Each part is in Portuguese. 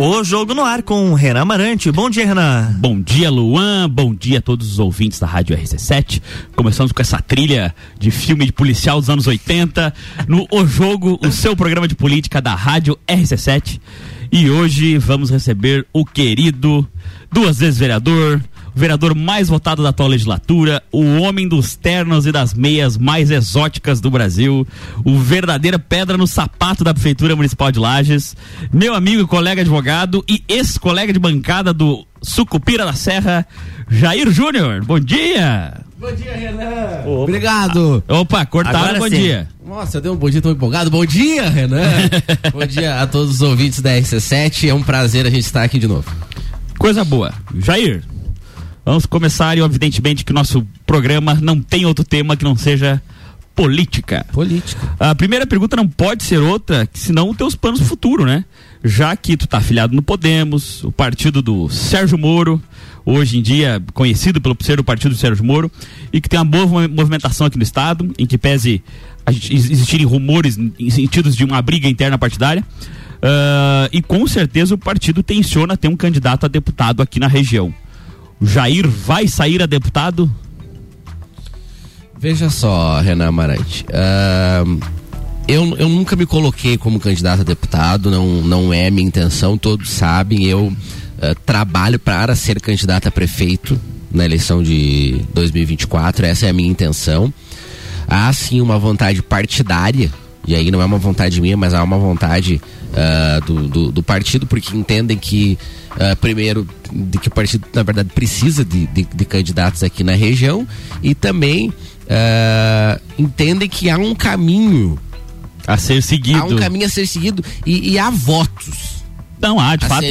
O Jogo no Ar com Renan Marante. Bom dia, Renan. Bom dia, Luan. Bom dia a todos os ouvintes da Rádio RC7. Começamos com essa trilha de filme de policial dos anos 80 no O Jogo, o seu programa de política da Rádio RC7. E hoje vamos receber o querido, duas vezes vereador, vereador mais votado da atual legislatura, o homem dos ternos e das meias mais exóticas do Brasil, o verdadeira pedra no sapato da Prefeitura Municipal de Lages, meu amigo e colega advogado e ex-colega de bancada do Sucupira da Serra, Jair Júnior. Bom dia! Bom dia, Renan. Opa. Obrigado. Opa, cortaram Agora bom sim. dia. Nossa, eu dei um bom dia tão empolgado. Bom dia, Renan. bom dia a todos os ouvintes da RC7. É um prazer a gente estar aqui de novo. Coisa boa. Jair, Vamos começar, e evidentemente que o nosso programa não tem outro tema que não seja política. Política. A primeira pergunta não pode ser outra, senão os teus planos futuro, né? Já que tu tá afiliado no Podemos, o partido do Sérgio Moro, hoje em dia conhecido pelo ser o partido do Sérgio Moro, e que tem uma boa movimentação aqui no estado, em que pese existirem rumores em sentidos de uma briga interna partidária. Uh, e com certeza o partido tenciona ter um candidato a deputado aqui na região. Jair vai sair a deputado? Veja só, Renan Amarante. Uh, eu, eu nunca me coloquei como candidato a deputado, não, não é minha intenção, todos sabem. Eu uh, trabalho para ser candidato a prefeito na eleição de 2024, essa é a minha intenção. Há sim uma vontade partidária, e aí não é uma vontade minha, mas há uma vontade uh, do, do, do partido, porque entendem que uh, primeiro, de que o partido, na verdade, precisa de, de, de candidatos aqui na região e também uh, entendem que há um caminho a ser seguido. Há um caminho a ser seguido e, e há votos. Não há, de fato.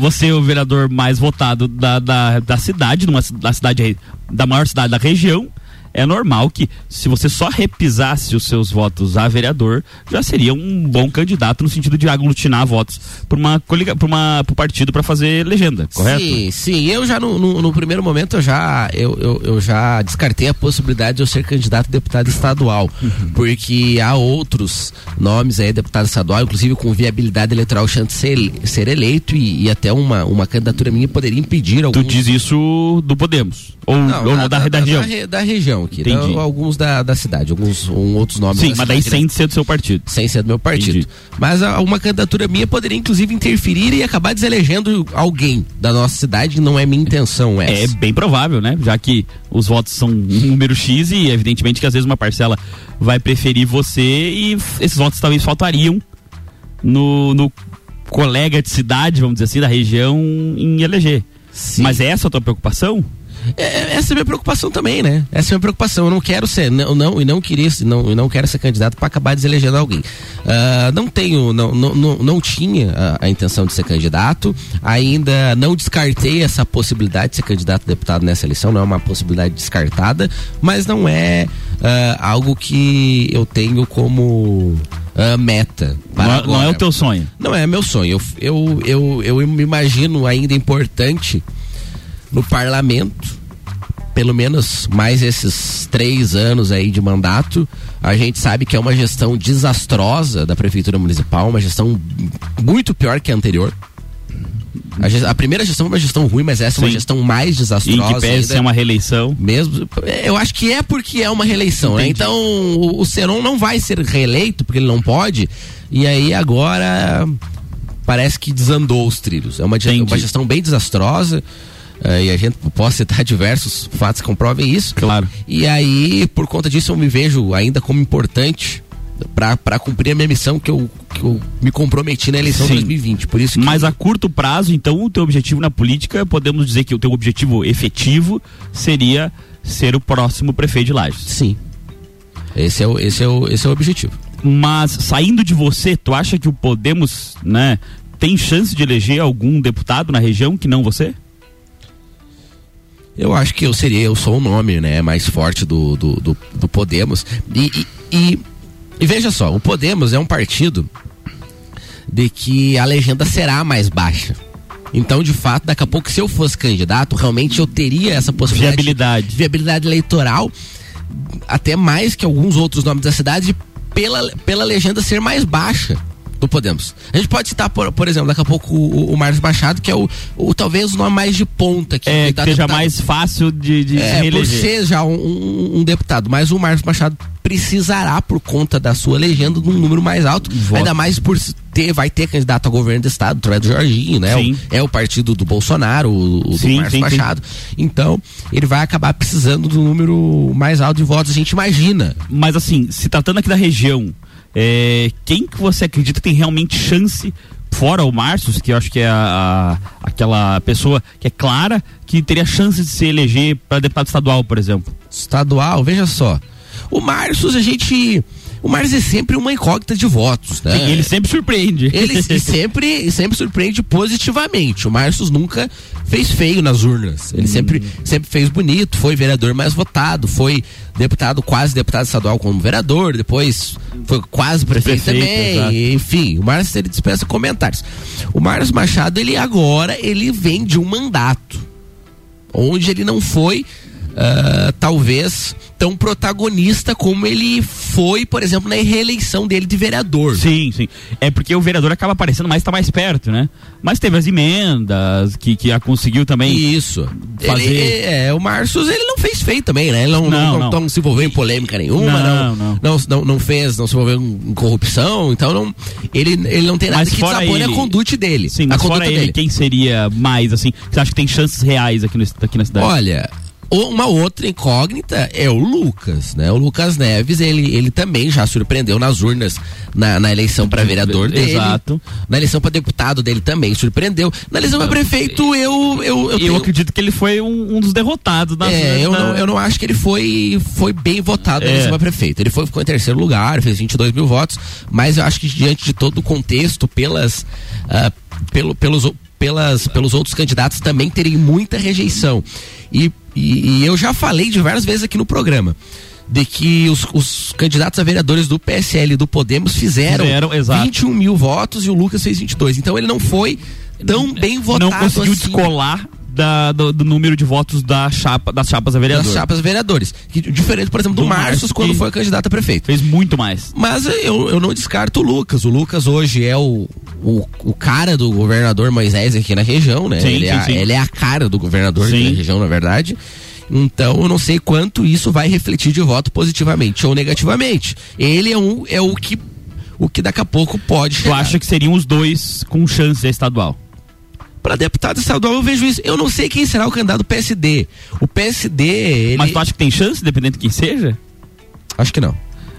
Você é o vereador mais votado da, da, da cidade, numa, da cidade da maior cidade da região é normal que se você só repisasse os seus votos a vereador, já seria um bom candidato no sentido de aglutinar votos para uma para uma pro partido para fazer legenda, correto? Sim, sim. Eu já no, no, no, primeiro momento eu já eu, eu, eu, já descartei a possibilidade de eu ser candidato a deputado estadual, uhum. porque há outros nomes aí deputado estadual, inclusive com viabilidade eleitoral chance de ser, ser eleito e, e, até uma uma candidatura minha poderia impedir alguns... Tu diz isso do Podemos ou, não, ou da, da, da, região? Da, da região aqui. Entendi. alguns da, da cidade, alguns um, outros nomes. Sim, mas daí sem né? ser do seu partido. Sem ser do meu partido. Entendi. Mas a, uma candidatura minha poderia, inclusive, interferir e acabar deselegendo alguém da nossa cidade, não é minha intenção essa. É bem provável, né? Já que os votos são um número X e, evidentemente, que às vezes uma parcela vai preferir você e esses votos talvez faltariam no, no colega de cidade, vamos dizer assim, da região em eleger. Sim. Mas é essa a tua preocupação? É, essa é a minha preocupação também, né? Essa é a minha preocupação. Eu não quero ser, não, não e não queria, não, não quero ser candidato para acabar deselegendo alguém. Uh, não tenho, não, não, não, não tinha a, a, intenção de ser candidato. Ainda não descartei essa possibilidade de ser candidato a deputado nessa eleição. Não é uma possibilidade descartada, mas não é uh, algo que eu tenho como Uh, meta. Não, é, não, é o teu sonho? Não é meu sonho. Eu, eu, eu, eu me imagino ainda importante no parlamento, pelo menos mais esses três anos aí de mandato, a gente sabe que é uma gestão desastrosa da prefeitura municipal, uma gestão muito pior que a anterior. A, gestão, a, primeira gestão foi uma gestão ruim, mas essa Sim. é uma gestão mais desastrosa. E que pese ser uma reeleição. Mesmo, eu acho que é porque é uma reeleição, né? Então o, o Seron não vai ser reeleito, porque ele não pode. E aí agora parece que desandou os trilhos. É uma, uma gestão bem desastrosa. Uh, e a gente pode citar diversos fatos que comprovem isso. Claro. E aí, por conta disso, eu me vejo ainda como importante para cumprir a minha missão que eu, que eu me comprometi na eleição de 2020. Por isso Mas a curto prazo, então, o teu objetivo na política, podemos dizer que o teu objetivo efetivo seria ser o próximo prefeito de Lages. Sim. Esse é o, esse é o, esse é o objetivo. Mas saindo de você, tu acha que o Podemos, né, tem chance de eleger algum deputado na região que não você? Eu acho que eu seria, eu sou o nome, né, mais forte do, do, do, do Podemos. E, e, e, e, veja só, o Podemos é um partido de que a legenda será mais baixa. Então, de fato, daqui a pouco, se eu fosse candidato, realmente eu teria essa possibilidade. Viabilidade. De, viabilidade eleitoral, até mais que alguns outros nomes da cidade, pela, pela legenda ser mais baixa. Do Podemos. A gente pode citar, por, por exemplo, daqui a pouco o, o Marcos Machado, que é o, o talvez o nome mais de ponta que É, que seja deputado. mais fácil de, de É, por ser já um, um- um deputado, mas o Marcos Machado precisará, por conta da sua legenda, de um número mais alto, Voto. ainda mais por ter, vai ter candidato a governo do estado, através do Jorginho, né? Sim. O- é o partido do Bolsonaro, o, o do Sim, Marcos sim, sim. Machado. Então, ele vai acabar precisando do número mais alto de votos, a gente imagina. Mas assim, se tratando aqui da região, é, quem que você acredita tem realmente chance, fora o Marcius, que eu acho que é a, a- aquela pessoa que é clara, que teria chance de se eleger para deputado estadual, por exemplo? estadual, veja só. O Marcos, a gente. O Marcos é sempre uma incógnita de votos, né? Sim, ele sempre surpreende. Ele e sempre, sempre surpreende positivamente. O Marcos nunca fez feio nas urnas. Ele sempre, sempre fez bonito, foi vereador mais votado, foi deputado, quase deputado estadual como vereador, depois foi quase prefeito, Prefeito, também. exato. Enfim, o Marcos ele dispensa comentários. O Marcos Machado, ele agora, ele vem de um mandato onde ele não foi ah, talvez tão protagonista como ele foi, por exemplo, na reeleição dele de vereador. Sim, sim. É porque o vereador acaba aparecendo mais, tá mais perto, né? Mas teve as emendas, que, que a conseguiu também. Isso. Fazer- Ele, é, o Marcos, ele não fez feio também, né? Ele não, Não, não, não. se envolveu em polêmica nenhuma, Não, não, não. não, não, fez, não se envolveu em corrupção, então não, ele, ele não tem nada Mas que fora desabone a ele- conduta dele. Sim, a mas conduta fora ele, dele. quem seria mais, assim, que você acha que tem chances reais aqui, no, aqui na cidade? Olha, uma outra incógnita é o Lucas, né? O Lucas Neves, ele, ele também já surpreendeu nas urnas na, na eleição para vereador dele. Exato. Na eleição para deputado dele também surpreendeu. Na eleição para prefeito, eu eu, eu, Eu tenho- acredito que ele foi um, um dos derrotados. nas- É, eu na- não, eu não acho que ele foi, foi bem votado na É. eleição para prefeito. Ele foi, ficou em terceiro lugar, fez 22 mil votos, mas eu acho que diante de todo o contexto, pelas, ah, pelo, pelos, pelas, pelos outros candidatos também terem muita rejeição. E, e, e eu já falei diversas vezes aqui no programa. De que os, os candidatos a vereadores do PSL e do Podemos fizeram, Fizeram, exato. 21 mil votos e o Lucas fez 22. Então ele não foi tão bem votado não conseguiu assim descolar da- do, do número de votos da chapa, das chapas a vereador. das chapas vereadores. Que, diferente, por exemplo, do, Do quando foi candidato a prefeito. Fez muito mais. Mas eu, eu não descarto o Lucas. O Lucas hoje é o, o, o cara do governador Moisés aqui na região, né? Sim, ele, é, sim, a- sim. ele é a cara do governador aqui na região, na verdade. Então eu não sei quanto isso vai refletir de voto positivamente ou negativamente. Ele é, um, é o que o que daqui a pouco pode Tu chegar. acha que seriam os dois com chance estadual? Para deputado estadual eu vejo isso. Eu não sei quem será o candidato do PSD. O PSD, ele... Mas tu acha que tem chance, dependendo de quem seja? acho que não.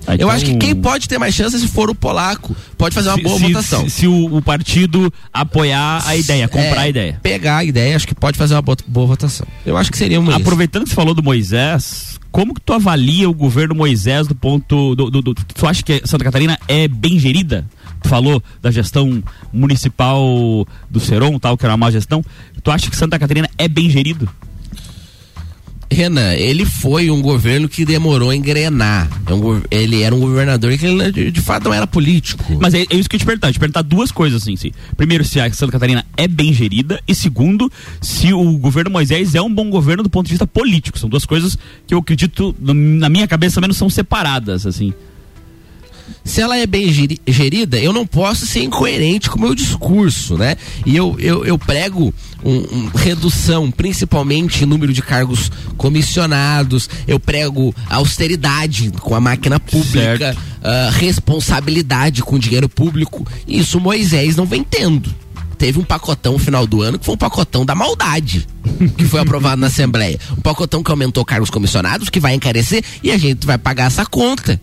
Ah, Eu então- acho que quem pode ter mais chance é se for o polaco. Pode fazer uma se, boa se- votação. Se, se o, o partido apoiar a ideia, comprar É, a ideia. Pegar a ideia, acho que pode fazer uma boa, boa votação. Eu acho que seria uma. Aproveitando que você falou do Moisés, como que tu avalia o governo Moisés do ponto do, do- do- tu acha que Santa Catarina é bem gerida? Falou da gestão municipal do Seron, tal, que era uma má gestão. Tu acha que Santa Catarina é bem gerido? Renan, ele foi um governo que demorou a engrenar. É ele era um governador que ele, de, fato não era político. Mas é, é isso que eu te perguntar. Eu te perguntar duas coisas assim, sim. Primeiro, se a Santa Catarina é bem gerida. E segundo, se o governo Moisés é um bom governo do ponto de vista político. São duas coisas que eu acredito, na minha cabeça, menos são separadas, assim. Se ela é bem geri- gerida, eu não posso ser incoerente com o meu discurso, né? E eu, eu, eu prego um, um redução, principalmente em número de cargos comissionados, eu prego austeridade com a máquina pública, ah, responsabilidade com o dinheiro público. E isso Moisés não vem tendo. Teve um pacotão no final do ano que foi um pacotão da maldade, que foi aprovado na Assembleia. Um pacotão que aumentou cargos comissionados, que vai encarecer e a gente vai pagar essa conta.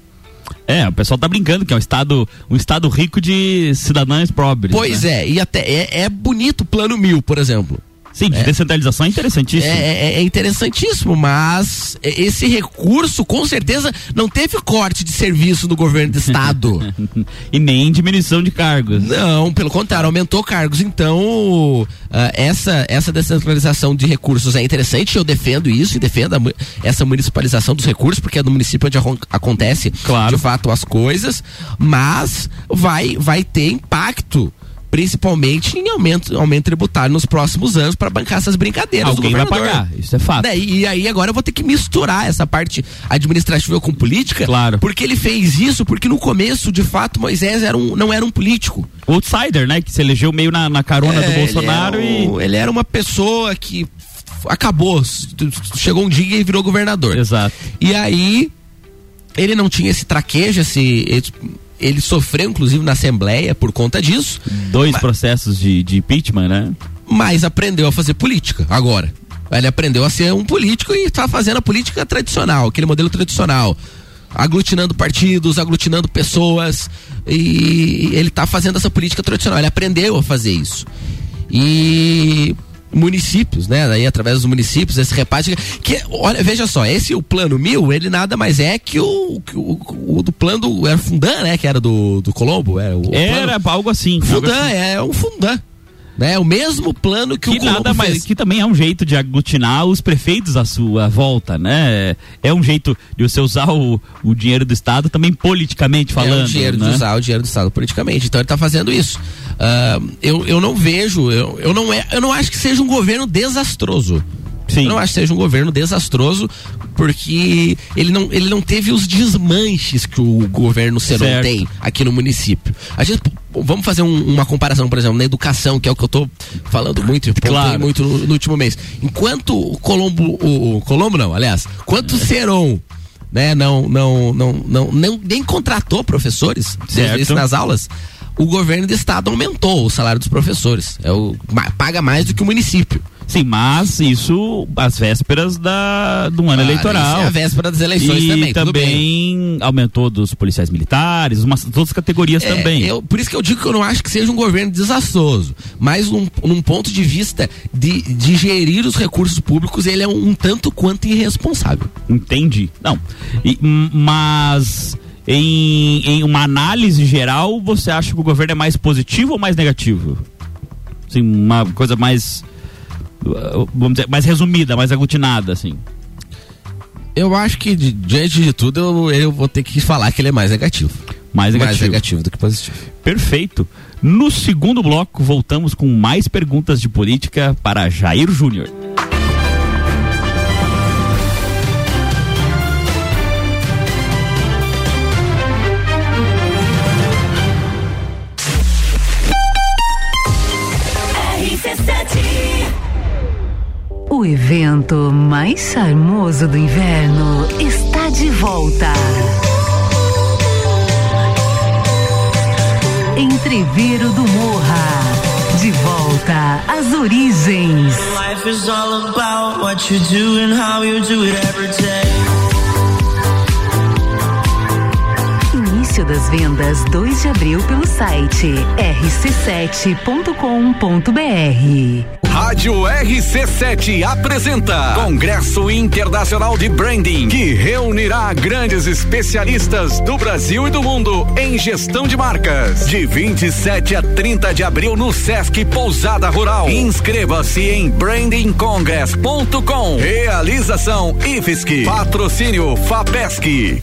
É, o pessoal tá brincando que é um estado, um estado rico de cidadãos pobres. Pois né? é, e até é, é bonito o plano mil, por exemplo. Sim, de descentralização é interessantíssimo. É, é- é interessantíssimo, mas esse recurso com certeza não teve corte de serviço do governo do estado. e nem diminuição de cargos. Não, pelo contrário, aumentou cargos. Então, ah, essa, essa descentralização de recursos é interessante. Eu defendo isso e defendo a essa municipalização dos recursos, porque é no município onde acon- acontece Claro. de fato as coisas, mas vai, vai ter impacto principalmente em aumento, aumento tributário nos próximos anos para bancar essas brincadeiras. Alguém vai pagar, isso é fato. Né? E aí agora eu vou ter que misturar essa parte administrativa com política, Claro. porque ele fez isso porque no começo, de fato, Moisés era um, não era um político. Outsider, né? Que se elegeu meio na, na carona É, do Bolsonaro ele um- e. ele era uma pessoa que acabou, chegou um dia e virou governador. Exato. E aí ele não tinha esse traquejo, esse ele, ele sofreu inclusive na Assembleia por conta disso, Dois Mas- processos de, de impeachment, né? mas aprendeu a fazer política agora. Ele aprendeu a ser um político e está fazendo a política tradicional, aquele modelo tradicional. Aglutinando partidos, aglutinando pessoas. E ele está fazendo essa política tradicional. Ele aprendeu a fazer isso. E municípios, né? Daí através dos municípios, esse repasse. Que, olha, veja só, esse o plano mil, ele nada mais é que o, que o, o do plano do. Era Fundan, né? Que era do, do Colombo. Era, o Era plano, algo assim. algo Fundan, assim. é um Fundan. Né? O mesmo plano que, Que o Colombo nada mais, fez. que também é um jeito de aglutinar os prefeitos à sua volta, né? É um jeito de você usar o, o dinheiro do Estado também politicamente falando. é o dinheiro né? de usar o dinheiro do Estado politicamente. Então ele está fazendo isso. Ah, eu, eu não vejo, eu, eu, não é, eu não acho que seja um governo desastroso. Sim. Eu não acho que seja um governo desastroso, porque ele não, ele não teve os desmanches que o governo Seron tem aqui no município. A gente, vamos fazer um- uma comparação, por exemplo, na educação, que é o que eu estou falando muito, Claro. muito no, no último mês. Enquanto o Colombo, o, o Colombo não, aliás, quanto o Seron né, não, não, não, não, não, nem contratou professores Certo. nas aulas, o governo do estado aumentou o salário dos professores. É o, paga mais do que o município. Sim, mas isso às vésperas da, do ano Ah, eleitoral. isso é a véspera das eleições e também, também aumentou dos policiais militares, umas todas as categorias É, também. eu- por isso que eu digo que eu não acho que seja um governo desastroso. Mas num, num ponto de vista de, de gerir os recursos públicos, ele é um, um tanto quanto irresponsável. Entendi. Não. E, mas em, em uma análise geral, você acha que o governo é mais positivo ou mais negativo? Assim, uma coisa mais uh, vamos dizer, mais resumida, mais aglutinada, assim. Eu acho que, di- diante de tudo, eu, eu vou ter que falar que ele é mais negativo. Mais negativo. Mais negativo do que positivo. Perfeito. No segundo bloco, voltamos com mais perguntas de política para Jair Júnior. O evento mais charmoso do inverno está de volta. Entreveiro do Morra. De volta às origens. Life is all about what you do and how you do it every day. Das vendas 2 de abril pelo site rc7.com.br. Rádio RC7 apresenta Congresso Internacional de Branding, que reunirá grandes especialistas do Brasil e do mundo em gestão de marcas. De 27 a 30 de abril no Sesc Pousada Rural. Inscreva-se em brandingcongress.com. Realização IFSC. Patrocínio FAPESC.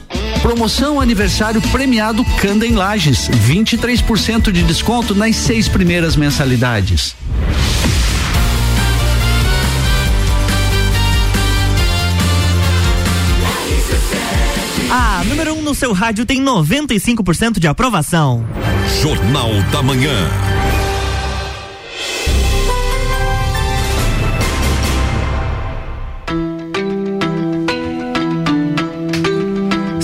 Promoção aniversário premiado Canda em Lages. 23% de desconto nas seis primeiras mensalidades. A número 1 um no seu rádio tem 95% de aprovação. Jornal da Manhã.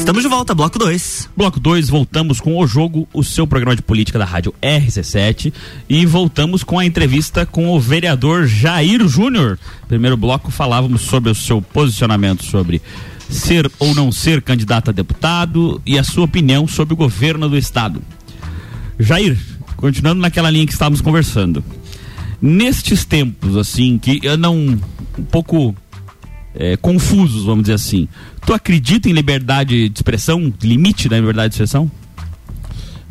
Estamos de volta, bloco 2. Bloco 2, voltamos com o jogo, o seu programa de política da rádio RC7 e voltamos com a entrevista com o vereador Jair Júnior. Primeiro bloco falávamos sobre o seu posicionamento sobre ser ou não ser candidato a deputado e a sua opinião sobre o governo do estado. Jair, continuando naquela linha que estávamos conversando. Nestes tempos assim que andam um pouco é, confusos, vamos dizer assim. Tu acredita em liberdade de expressão, limite da liberdade de expressão?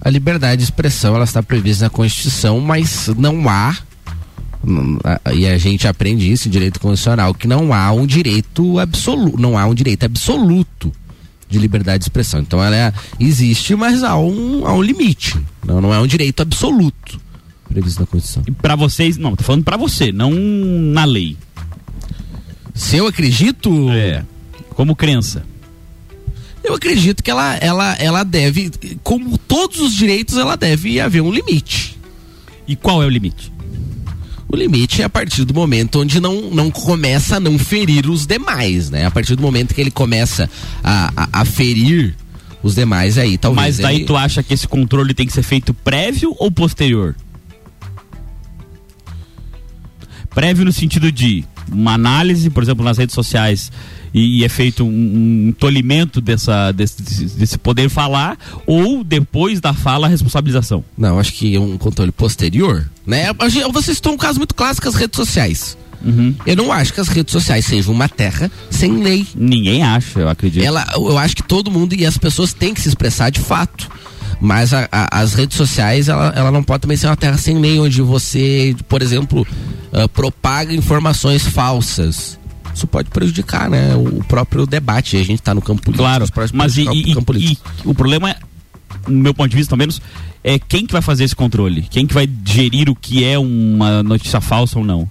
A liberdade de expressão ela está prevista na Constituição, mas não há e a gente aprende isso em direito constitucional que não há um direito absoluto, não há um direito absoluto de liberdade de expressão. Então ela é, existe, mas há um, há um limite. Não, não é um direito absoluto previsto na Constituição. E para vocês, não, tô falando para você, não na lei. Se eu acredito, É. Como crença. eu acredito que ela, ela, ela deve, como todos os direitos, ela deve haver um limite. E qual é o limite? O limite é a partir do momento onde não, não começa a não ferir os demais, né? A partir do momento que ele começa a, a, a ferir os demais, aí talvez. Mas daí ele- tu acha que esse controle tem que ser feito prévio ou posterior? Prévio no sentido de uma análise, por exemplo, nas redes sociais e, e é feito um, um tolimento dessa, desse, desse poder falar ou depois da fala a responsabilização? Não, acho que é um controle posterior, né? Vocês estão um caso muito clássico as redes sociais. Uhum. Eu não acho que as redes sociais sejam uma terra sem lei. Ninguém acha, eu acredito. Ela, eu acho que todo mundo e as pessoas têm que se expressar de fato. Mas a- a- as redes sociais, ela, ela não pode também ser uma terra sem lei, onde você, por exemplo, ah, propaga informações falsas. Isso pode prejudicar, né? O próprio debate. A gente está no campo político. Claro, mas e, e- campo e- político. o problema é, no meu ponto de vista, pelo menos, é quem que vai fazer esse controle? Quem que vai gerir o que é uma notícia falsa ou não?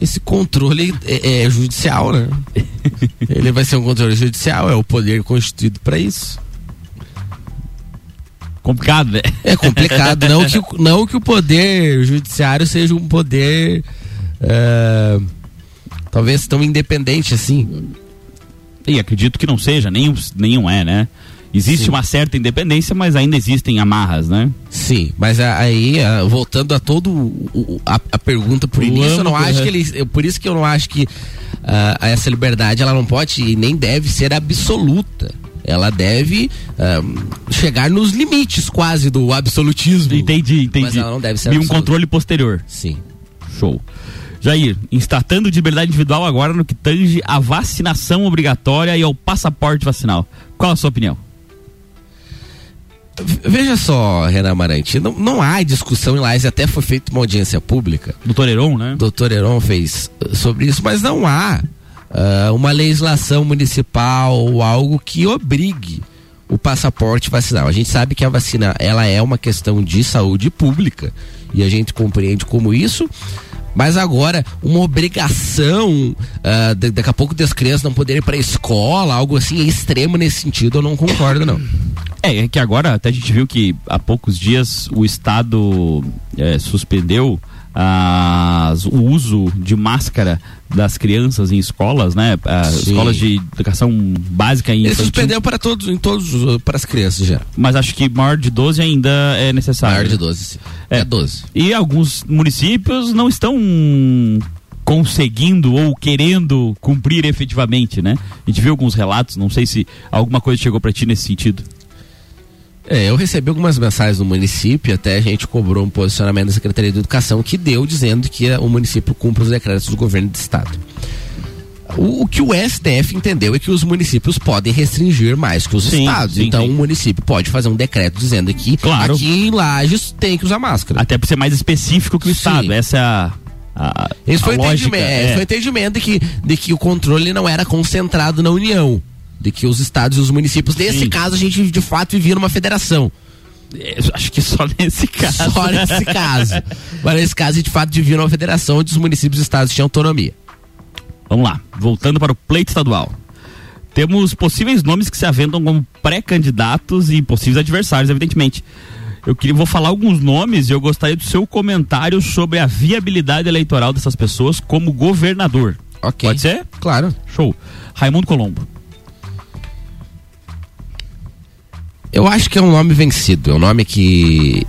Esse controle é, é judicial, né? Ele vai ser um controle judicial, é o poder constituído para isso. Complicado, né? É complicado, não que, o- não que o poder judiciário seja um poder é, talvez tão independente assim. E acredito que não seja, nenhum, nenhum é, né? Existe Sim. uma certa independência, mas ainda existem amarras, né? Sim, mas aí, voltando a todo a, a pergunta por início, eu não acho que ele, eu- por isso que eu não acho que ah, essa liberdade ela não pode e nem deve ser absoluta. Ela deve ah, chegar nos limites quase do absolutismo. Entendi, entendi. Mas ela não deve ser E um absoluta. controle posterior. Sim. Show. Jair, tratando de liberdade individual agora no que tange a vacinação obrigatória e ao passaporte vacinal. Qual a sua opinião? Veja só, Renan Amarante, não, não há discussão em Lages, até foi feita uma audiência pública. Doutor Heron, né? Doutor Heron fez uh, sobre isso, mas não há ah, uma legislação municipal algo que obrigue o passaporte vacinal. A gente sabe que a vacina ela é uma questão de saúde pública e a gente compreende como isso. Mas agora, uma obrigação, ah, da- daqui a pouco das crianças não poderem ir para a escola, algo assim é extremo nesse sentido, eu não concordo, não. É, é que agora até a gente viu que há poucos dias o Estado é, suspendeu as- o uso de máscara das crianças em escolas, né? Ah, escolas de educação básica e Ele suspendeu para todos, em todos, para as crianças já. Mas acho que maior de 12 ainda é necessário. Maior de 12, sim. É. É 12. E alguns municípios não estão conseguindo ou querendo cumprir efetivamente, né? A gente viu alguns relatos, não sei se alguma coisa chegou para ti nesse sentido. É, eu recebi algumas mensagens do município, até a gente cobrou um posicionamento da Secretaria de Educação que deu dizendo que o município cumpre os decretos do governo do estado. O, o que o STF entendeu é que os municípios podem restringir mais que os Sim, estados. sim, então o município pode fazer um decreto dizendo que Claro. aqui em Lages tem que usar máscara. Até por ser mais específico que o Sim. Estado. Essa é a, a, Esse foi, a o lógica. entendimento, é, é. esse foi o entendimento de que, de que o controle não era concentrado na União. De que os estados e os municípios, nesse Sim. caso, a gente de fato vivia numa federação. É, Acho que só nesse caso. Só nesse caso. Mas nesse caso, a gente de fato vivia numa federação onde os municípios e estados tinham autonomia. Vamos lá, voltando para o pleito estadual. Temos possíveis nomes que se aventam como pré-candidatos e possíveis adversários, evidentemente. Eu queria, vou falar alguns nomes e eu gostaria do seu comentário sobre a viabilidade eleitoral dessas pessoas como governador. Ok. Pode ser? Claro. Show. Raimundo Colombo. Eu acho que é um nome vencido. É um nome que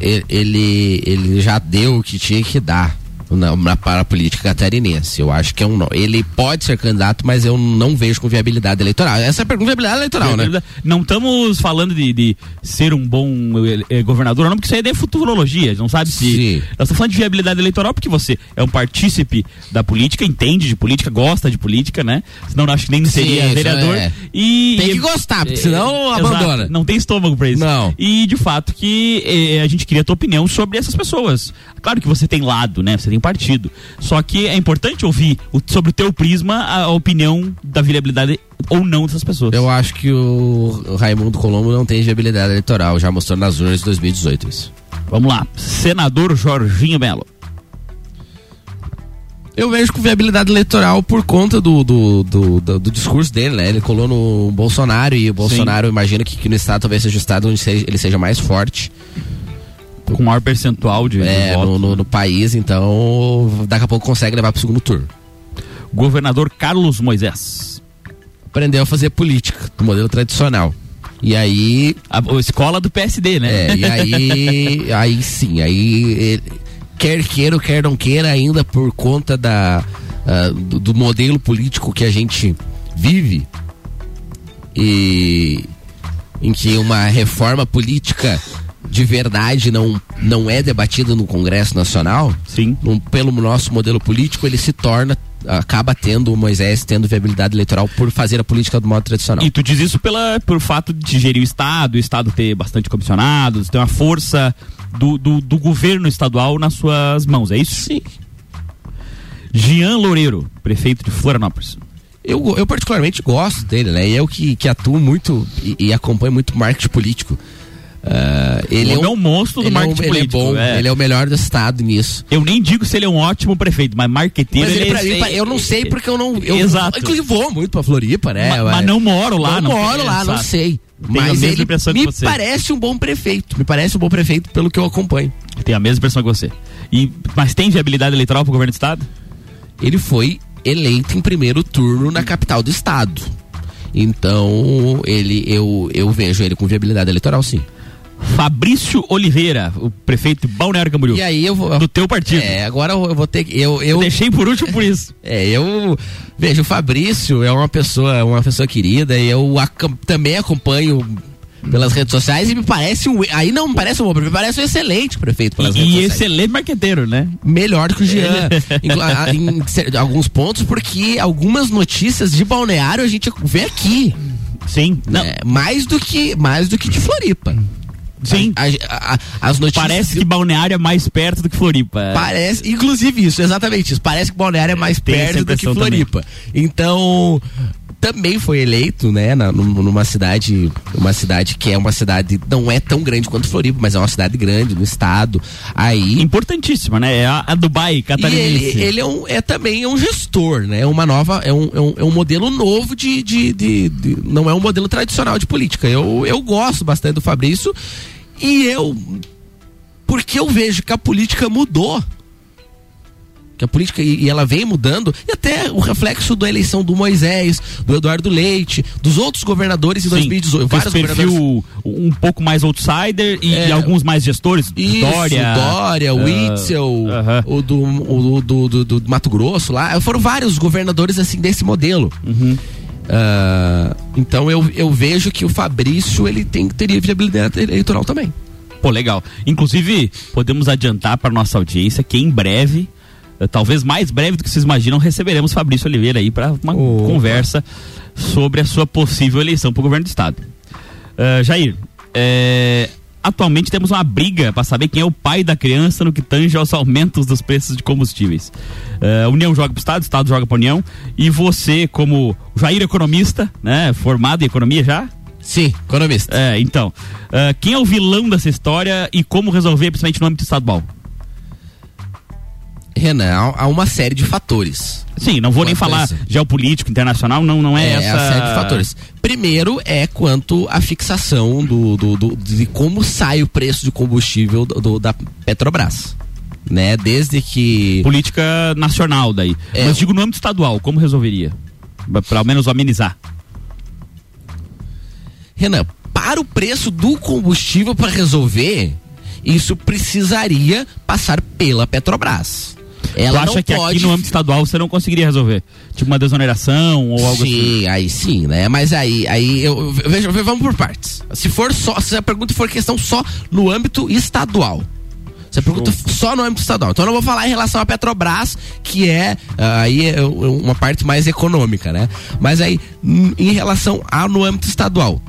ele, ele já deu o que tinha que dar na, na- para a política catarinense. Eu acho que é um ele pode ser candidato, mas eu não vejo com viabilidade eleitoral. Essa é a pergunta de viabilidade eleitoral, né? Não estamos falando de, de ser um bom eh, eh, governador, não, porque isso aí é futurologia, não sabe se. Sim. Nós estamos falando de viabilidade eleitoral porque você é um partícipe da política, entende de política, gosta de política, né? Senão eu acho que nem seria isso vereador. é. E, Tem que gostar, porque eh, senão exato, abandona. Não tem estômago pra isso. Não. E de fato que eh, a gente queria a tua opinião sobre essas pessoas. Claro que você tem lado, né? Você tem partido. Só que é importante ouvir o- sobre o teu prisma a, a opinião da viabilidade ou não dessas pessoas. Eu acho que o o Raimundo Colombo não tem viabilidade eleitoral, já mostrou nas urnas de 2018 isso. Vamos lá. Senador Jorginho Melo. Eu vejo com viabilidade eleitoral por conta do, do, do, do- do discurso dele, né? Ele colou no Bolsonaro e o Bolsonaro imagina que, que no estado talvez seja o estado onde seja- ele seja mais forte Com maior percentual de, de é, voto. no, no- no país, então daqui a pouco consegue levar pro segundo turno. Governador Carlos Moisés. Aprendeu a fazer política do modelo tradicional. E aí, A, a escola do PSD, né? é, e aí, aí sim, aí quer queira ou quer não queira, ainda por conta da, ah, do, do modelo político que a gente vive e em que uma reforma política de verdade não, não é debatida no Congresso Nacional, Sim. num- pelo nosso modelo político, ele se torna, acaba tendo o Moisés tendo viabilidade eleitoral por fazer a política do modo tradicional. E tu diz isso pela, pelo fato de gerir o Estado, o Estado ter bastante comissionados, ter uma força do, do, do governo estadual nas suas mãos, é isso? Sim. Jean Loureiro, prefeito de Florianópolis. Eu, eu particularmente gosto dele, né? E eu que, que atuo muito e, e acompanho muito marketing político. Ah, ele O homem é um monstro do ele é um- marketing ele político, É bom, é. Ele é o melhor do estado nisso. Eu nem digo se ele é um ótimo prefeito, mas marqueteiro Mas ele, ele mim, pa- eu não sei porque eu não. Eu, Exato. Inclusive vou muito pra Floripa, né? Ma- mas não moro lá, Não, não moro lá, não exato. sei. Tenho Mas ele me parece um bom prefeito. Me parece um bom prefeito pelo que eu acompanho. Tem a mesma impressão que você. E, mas tem viabilidade eleitoral pro governo do Estado? Ele foi eleito em primeiro turno na capital do estado. Então, ele, eu, eu vejo ele com viabilidade eleitoral, sim. Fabrício Oliveira, o prefeito de Balneário Camboriú. E aí eu vou. Do teu partido. É, agora eu vou ter que. Eu, eu, deixei por último por isso. é, eu vejo o Fabrício é uma pessoa, uma pessoa querida e eu também acompanho pelas redes sociais e me parece um. Aí não me parece um bom prefeito, me parece um excelente prefeito pelas E, redes e excelente marqueteiro, né? Melhor que o Jean. em, a- em cer- alguns pontos, porque algumas notícias de balneário a gente vê aqui. Sim. Não, né? Mais do que mais do que de Floripa. Sim. A- a- a- as notícias. Parece que Balneário é mais perto do que Floripa. Parece, inclusive isso, exatamente isso. Parece que Balneário é mais Tem essa perto do que Floripa. Então, também foi eleito, né, na- num- numa cidade, uma cidade que é uma cidade não é tão grande quanto Floripa, mas é uma cidade grande no estado. Aí Importantíssima, né? É a, a Dubai catarinense. ele, ele é, um, é também um gestor, né? É uma nova, é um, é um, é um modelo novo de, de, de- de- Não é um modelo tradicional de política. Eu, eu gosto bastante do Fabrício e eu. Porque eu vejo que a política mudou. Que a política, e, ela vem mudando, e até o reflexo da eleição do Moisés, do Eduardo Leite, dos outros governadores em 2018. com esse Vários governadores. perfil um pouco mais outsider e, É. e alguns mais gestores. Isso, Dória. Dória, ah, Witzel, aham. o, do, o do, do, do Mato Grosso lá. Foram vários governadores assim desse modelo. Uhum. Ah, então eu, eu vejo que o Fabrício ele tem, teria viabilidade eleitoral também. Pô, legal. Inclusive, podemos adiantar para nossa audiência que em breve, talvez mais breve do que vocês imaginam, receberemos Fabrício Oliveira aí para uma conversa sobre a sua possível eleição para o governo do estado. Ah, Jair, eh, atualmente temos uma briga para saber quem é o pai da criança no que tange aos aumentos dos preços de combustíveis. Eh, a União joga para o Estado, o Estado joga para a União, e você, como Jair economista, né, formado em economia já, Sim, economista. é, então. ah, quem é o vilão dessa história e como resolver, principalmente no âmbito estadual? Renan, há uma série de fatores. Sim, não vou nem Quanto falar geopolítico, internacional, não, não é, É, essa. a série de fatores. Primeiro é quanto à fixação do, do, do- de como sai o preço de combustível do, do- da Petrobras. Né? Desde que. Política nacional daí. É. Mas digo no âmbito estadual, como resolveria? Para ao menos amenizar. Renan, para o preço do combustível para resolver, isso precisaria passar pela Petrobras. Ela tu acha não que pode aqui no âmbito estadual você não conseguiria resolver? Tipo uma desoneração ou algo sim, assim? aí sim, né? Mas aí, aí eu, vejo, vamos por partes. Se for só, se a pergunta for questão só no âmbito estadual. Se a pergunta só no âmbito estadual. Então eu não vou falar em relação à Petrobras, que é aí é uma parte mais econômica, né? Mas aí, em relação a no âmbito estadual.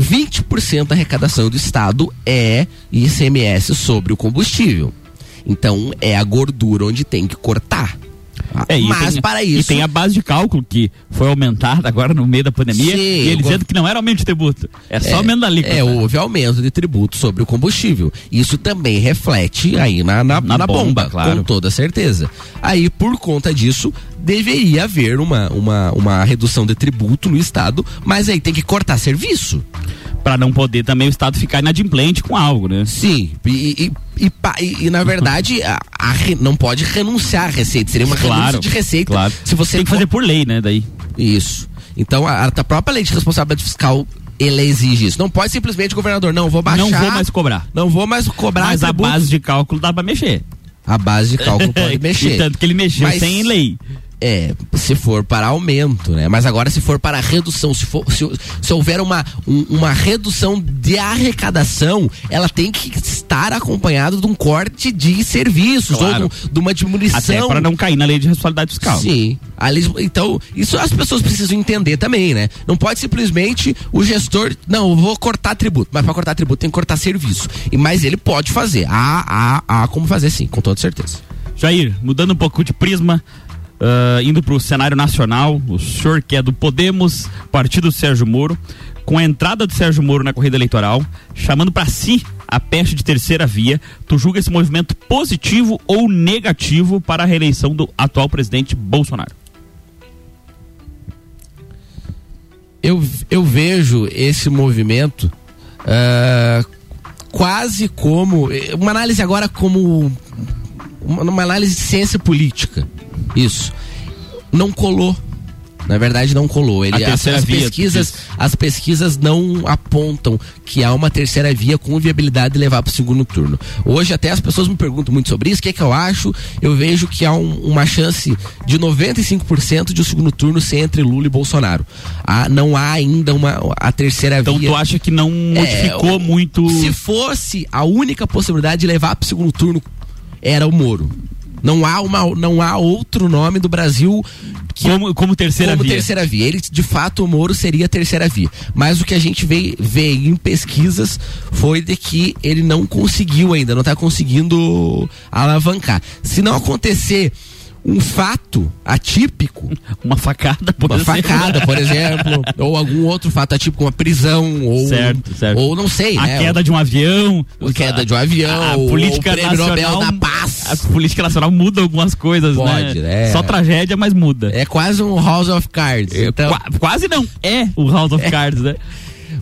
20% da arrecadação do estado é ICMS sobre o combustível. Então é a gordura onde tem que cortar. É, e Mas tem, para E isso tem a base de cálculo que foi aumentada agora no meio da pandemia. Sim, e ele dizendo que não era aumento de tributo. É só aumento da alíquota. É, houve aumento de tributo sobre o combustível. Isso também reflete aí na, na, Na na bomba, bomba, claro. com toda certeza. Aí, por conta disso, deveria haver uma, uma, uma redução de tributo no Estado, mas aí tem que cortar serviço. Pra não poder também o Estado ficar inadimplente com algo, né? Sim, e, e, e, e- e, na verdade a, a re- não pode renunciar à receita, seria uma renúncia Claro, de receita. claro. Se você Tem que fazer por lei, né? Daí. Isso. Então a, a própria lei de responsabilidade fiscal ela exige isso. Não pode simplesmente o governador, não, vou baixar. Não vou mais cobrar. Não vou mais cobrar Mas a tributo. base de cálculo dá pra mexer. A base de cálculo pode E mexer. tanto que ele mexeu Mas- sem lei. É, se for para aumento, né? Mas agora se for para redução, se, for, se, se houver uma, um- uma redução de arrecadação, ela tem que estar acompanhada de um corte de serviços Claro. ou de, de uma diminuição. Até para não cair na lei de responsabilidade fiscal. Sim. A lis- então, isso as pessoas precisam entender também, né? Não pode simplesmente o gestor, não, eu vou cortar tributo, mas para cortar tributo tem que cortar serviço. E mas ele pode fazer. Há, há, há como fazer sim, com toda certeza. Jair, mudando um pouco de prisma, ah, indo para o cenário nacional, o senhor que é do Podemos, partido do Sérgio Moro, com a entrada do Sérgio Moro na corrida eleitoral, chamando para si a peste de terceira via, tu julga esse movimento positivo ou negativo para a reeleição do atual presidente Bolsonaro? Eu, eu vejo esse movimento ah, quase como. Uma análise agora como. Uma análise de ciência política. Isso. Não colou. Na verdade, não colou. Ele, as, as pesquisas, as pesquisas não apontam que há uma terceira via com viabilidade de levar para o segundo turno. Hoje até as pessoas me perguntam muito sobre isso. O que é que eu acho? Eu vejo que há um- uma chance de 95% de o segundo turno ser entre Lula e Bolsonaro. Há- não há ainda uma a terceira Então via. tu acha que não modificou É, muito. Se fosse a única possibilidade de levar para o segundo turno era o Moro. Não há uma, não há outro nome do Brasil que Como, como terceira como via. terceira via. Ele, de fato, o Moro seria a terceira via. Mas o que a gente vê, vê em pesquisas foi de que ele não conseguiu ainda, não está conseguindo alavancar. Se não acontecer um fato atípico, Uma facada, por uma exemplo. facada, por exemplo, ou algum outro fato atípico, uma prisão, ou, Certo, certo. ou não sei, A né? queda de um avião. A queda de um avião, A ou política o Prêmio nacional. Nobel da Paz. A política nacional muda algumas coisas, Pode, né? né? Só tragédia, mas muda. É quase um House of Cards. Então, Qua- quase não. É o House of Cards, né?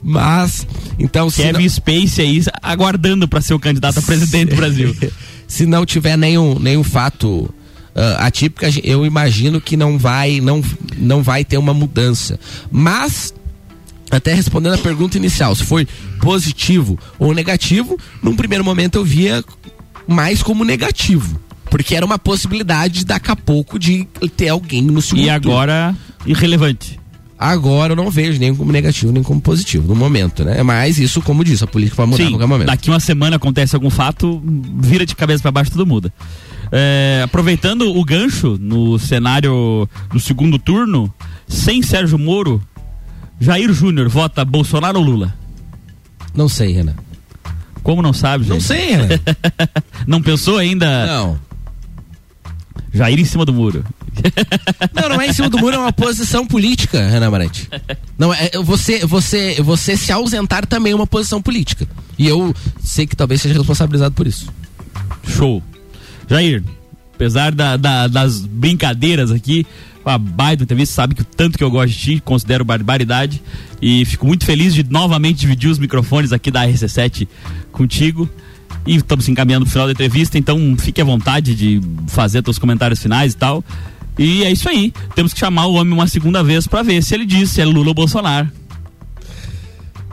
mas, então, Kevin não, Space aí aguardando pra ser o candidato a presidente do Brasil. se não tiver nenhum, nenhum fato atípica, eu imagino que não vai, não, não vai ter uma mudança. Mas até respondendo a pergunta inicial, se foi positivo ou negativo, num primeiro momento eu via mais como negativo. Porque era uma possibilidade daqui a pouco de ter alguém no segundo E agora, irrelevante. Agora eu não vejo nem como negativo nem como positivo no momento, né? Mas isso, como disse, a política vai mudar Sim, a qualquer momento. daqui uma semana acontece algum fato, vira de cabeça para baixo tudo muda. É, aproveitando o gancho no cenário do segundo turno, sem Sérgio Moro, Jair Júnior vota Bolsonaro ou Lula? Não sei, Renan. Como não sabe, Não gente? sei, Renan. Não pensou ainda? não. Jair em cima do muro. Não, não é em cima do muro, é uma posição política, Renan Amarante. Não, é você, você, você se ausentar também é uma posição política. E eu sei que talvez seja responsabilizado por isso. Show. Jair, apesar da- da- das brincadeiras aqui, a baita entrevista, sabe que o tanto que eu gosto de ti, considero barbaridade. E fico muito feliz de novamente dividir os microfones aqui da RC7 contigo. E estamos encaminhando pro final da entrevista, então fique à vontade de fazer seus comentários finais e tal. E é isso aí. Temos que chamar o homem uma segunda vez para ver se ele diz se é Lula ou Bolsonaro.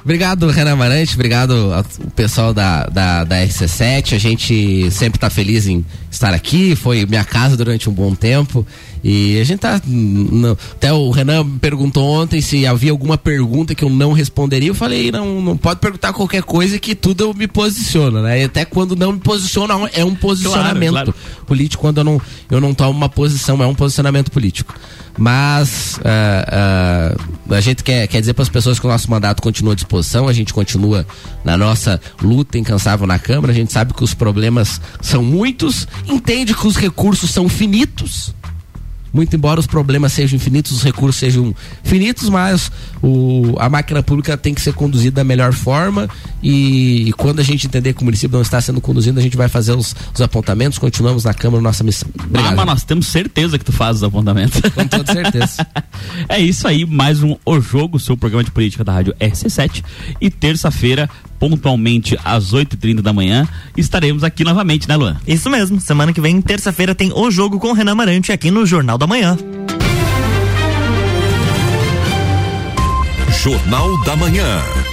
Obrigado, Renan Amarante. Obrigado ao pessoal da, da, da RC7. A gente sempre está feliz em estar aqui. Foi minha casa durante um bom tempo. E a gente tá. até o Renan me perguntou ontem se havia alguma pergunta que eu não responderia. Eu falei, não, não pode perguntar qualquer coisa que tudo eu me posiciono, né? E até quando não me posiciono, é um posicionamento claro. político. Quando eu não, eu não tomo uma posição, é um posicionamento político. Mas ah, ah, a gente quer, quer dizer para as pessoas que o nosso mandato continua à disposição, a gente continua na nossa luta incansável na Câmara, a gente sabe que os problemas são muitos, entende que os recursos são finitos. Muito embora os problemas sejam infinitos, os recursos sejam finitos, mas o, a máquina pública tem que ser conduzida da melhor forma e, e quando a gente entender que o município não está sendo conduzido, a gente vai fazer os, os apontamentos, continuamos na Câmara nossa missão. Ah, Obrigado. mas nós temos certeza que tu faz os apontamentos. Com toda certeza. É isso aí, mais um O Jogo, seu programa de política da rádio RC7. E terça-feira, pontualmente às 8h30 da manhã, estaremos aqui novamente, né, Luan? Isso mesmo. Semana que vem, terça-feira, tem o jogo com o Renan Marante aqui no Jornal da Manhã. Jornal da Manhã.